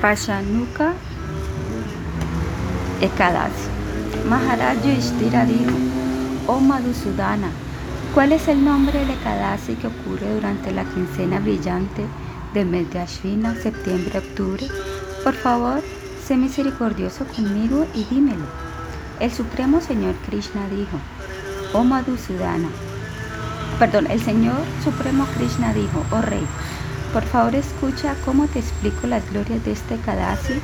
Pashanuka Ekadasi. Maharaj Yudhishthira dijo, oh Madhusudana, ¿cuál es el nombre del Ekadasi que ocurre durante la quincena brillante del mes de Ashvina, septiembre-octubre? Por favor, sé misericordioso conmigo y dímelo. El Supremo Señor Krishna dijo, oh Madhusudana, perdón, el Señor Supremo Krishna dijo, oh Rey, por favor escucha cómo te explico las glorias de este Kadasi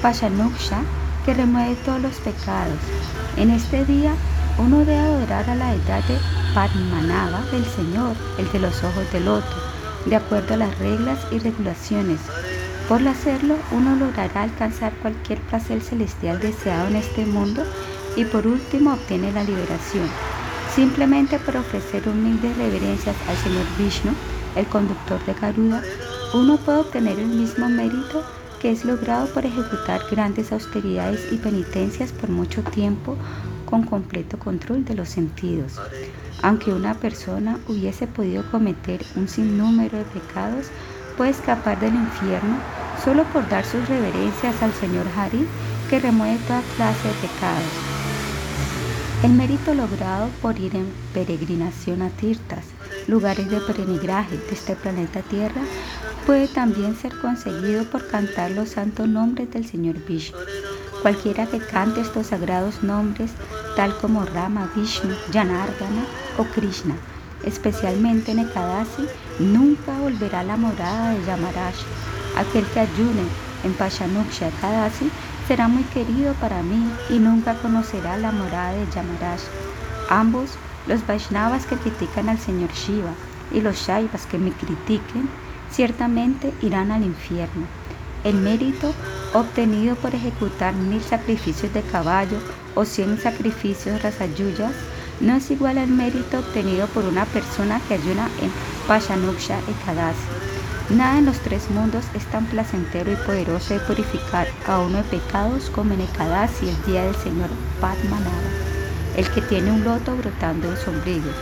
Pashanuksha que remueve todos los pecados. En este día uno debe adorar a la deidad de Padmanava del Señor, el de los ojos del loto, de acuerdo a las reglas y regulaciones. Por hacerlo, uno logrará alcanzar cualquier placer celestial deseado en este mundo y por último obtiene la liberación. Simplemente por ofrecer humildes reverencias al Señor Vishnu, el conductor de Garuda, uno puede obtener el mismo mérito que es logrado por ejecutar grandes austeridades y penitencias por mucho tiempo con completo control de los sentidos. Aunque una persona hubiese podido cometer un sinnúmero de pecados, puede escapar del infierno solo por dar sus reverencias al Señor Hari, que remueve toda clase de pecados. El mérito logrado por ir en peregrinación a Tirtas, lugares de peregrinaje de este planeta Tierra, puede también ser conseguido por cantar los santos nombres del Señor Vishnu. Cualquiera que cante estos sagrados nombres, tal como Rama, Vishnu, Janardana o Krishna, especialmente en Ekadasi, nunca volverá a la morada de Yamaraj. Aquel que ayune en Pashanuksha Ekadasi será muy querido para mí y nunca conocerá la morada de Yamaraj. Ambos, los Vaishnavas que critican al Señor Shiva y los Shaivas que me critiquen, ciertamente irán al infierno. El mérito obtenido por ejecutar mil sacrificios de caballo o cien sacrificios rasayuyas no es igual al mérito obtenido por una persona que ayuna en Pashanuksha Ekadasi. Nada en los tres mundos es tan placentero y poderoso de purificar a uno de pecados como en Ekadasi el día del Señor Padmanabha, el que tiene un loto brotando de sombrillo.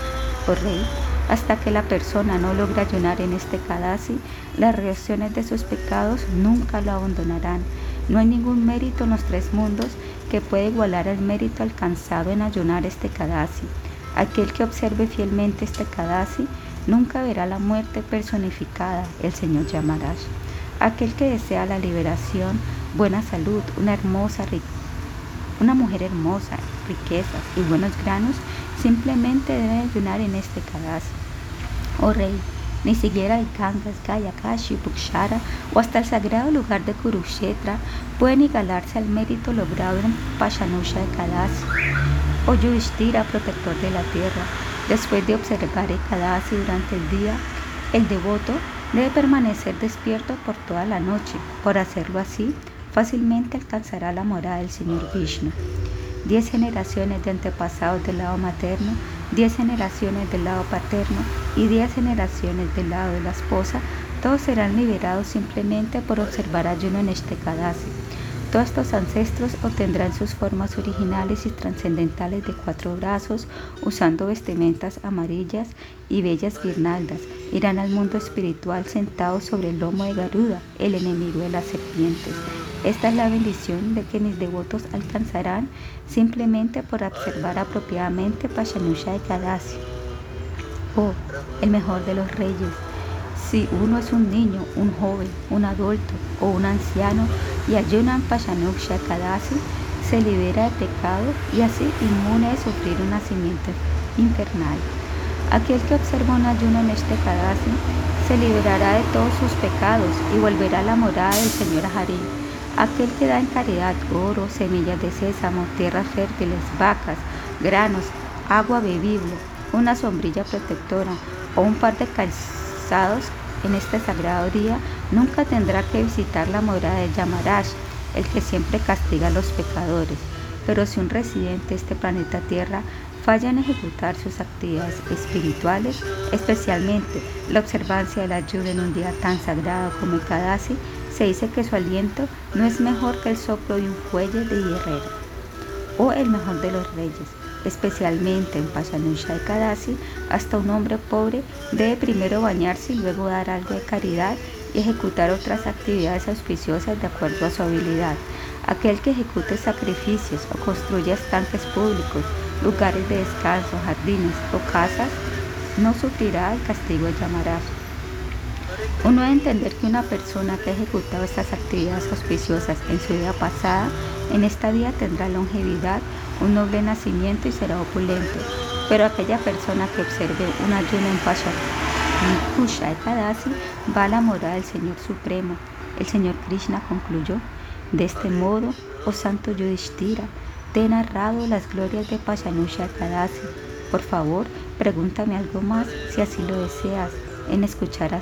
Oh rey, hasta que la persona no logra ayunar en este Kadasi, las reacciones de sus pecados nunca lo abandonarán. No hay ningún mérito en los tres mundos que pueda igualar al mérito alcanzado en ayunar este Kadasi. Aquel que observe fielmente este Kadasi nunca verá la muerte personificada, el Señor Yamaraj. Aquel que desea la liberación, buena salud, una hermosa una mujer hermosa, riquezas y buenos granos, simplemente debe ayunar en este Kadasi. Oh rey, ni siquiera el Gangas, Gaya, Kashi, Bukshara o hasta el sagrado lugar de Kurukshetra pueden igualarse al mérito logrado en Pashanusha de Kadasi. Oh Yudhishthira, protector de la tierra, después de observar el Kadasi durante el día, el devoto debe permanecer despierto por toda la noche. Por hacerlo así, fácilmente alcanzará la morada del Señor Vishnu. Diez generaciones de antepasados del lado materno 10 generaciones del lado paterno y 10 generaciones del lado de la esposa, todos serán liberados simplemente por observar ayuno en este Kadasi. Todos estos ancestros obtendrán sus formas originales y trascendentales de cuatro brazos, usando vestimentas amarillas y bellas guirnaldas. Irán al mundo espiritual sentados sobre el lomo de Garuda, el enemigo de las serpientes. Esta es la bendición de que mis devotos alcanzarán simplemente por observar apropiadamente Pashanusha de Kadasi. Oh, el mejor de los reyes, si uno es un niño, un joven, un adulto o un anciano y ayunan Pashanuksha Kadasi, se libera de pecado y así inmune de sufrir un nacimiento infernal. Aquel que observa un ayuno en este Kadasi se liberará de todos sus pecados y volverá a la morada del Señor Hari. Aquel que da en caridad oro, semillas de sésamo, tierras fértiles, vacas, granos, agua bebible, una sombrilla protectora o un par de calzados en este sagrado día nunca tendrá que visitar la morada de Yamaraj, el que siempre castiga a los pecadores. Pero si un residente de este planeta Tierra falla en ejecutar sus actividades espirituales, especialmente la observancia de la ayuda en un día tan sagrado como el Kadasi, se dice que su aliento no es mejor que el soplo de un fuelle de hierrero o el mejor de los reyes especialmente en Pasanusha de Kadasi, hasta un hombre pobre debe primero bañarse y luego dar algo de caridad y ejecutar otras actividades auspiciosas de acuerdo a su habilidad. Aquel que ejecute sacrificios o construya estanques públicos, lugares de descanso, jardines o casas, no sufrirá el castigo de llamarás. Uno debe entender que una persona que ha ejecutado estas actividades auspiciosas en su vida pasada, en esta vida tendrá longevidad, un noble nacimiento y será opulento. Pero aquella persona que observe un ayuno en Pasha, Kusha Ekadasi va a la morada del Señor Supremo. El Señor Krishna concluyó, de este modo, oh Santo Yudhishthira, te he narrado las glorias de Pashanusha Ekadasi. Por favor, pregúntame algo más si así lo deseas en escuchar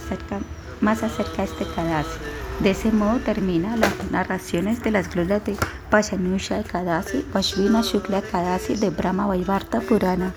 más acerca de este Kadasi. De ese modo termina las narraciones de las glorias de Pashanusha Kadasi, Pashvina Shukla Kadasi de Brahma Vaivarta Purana.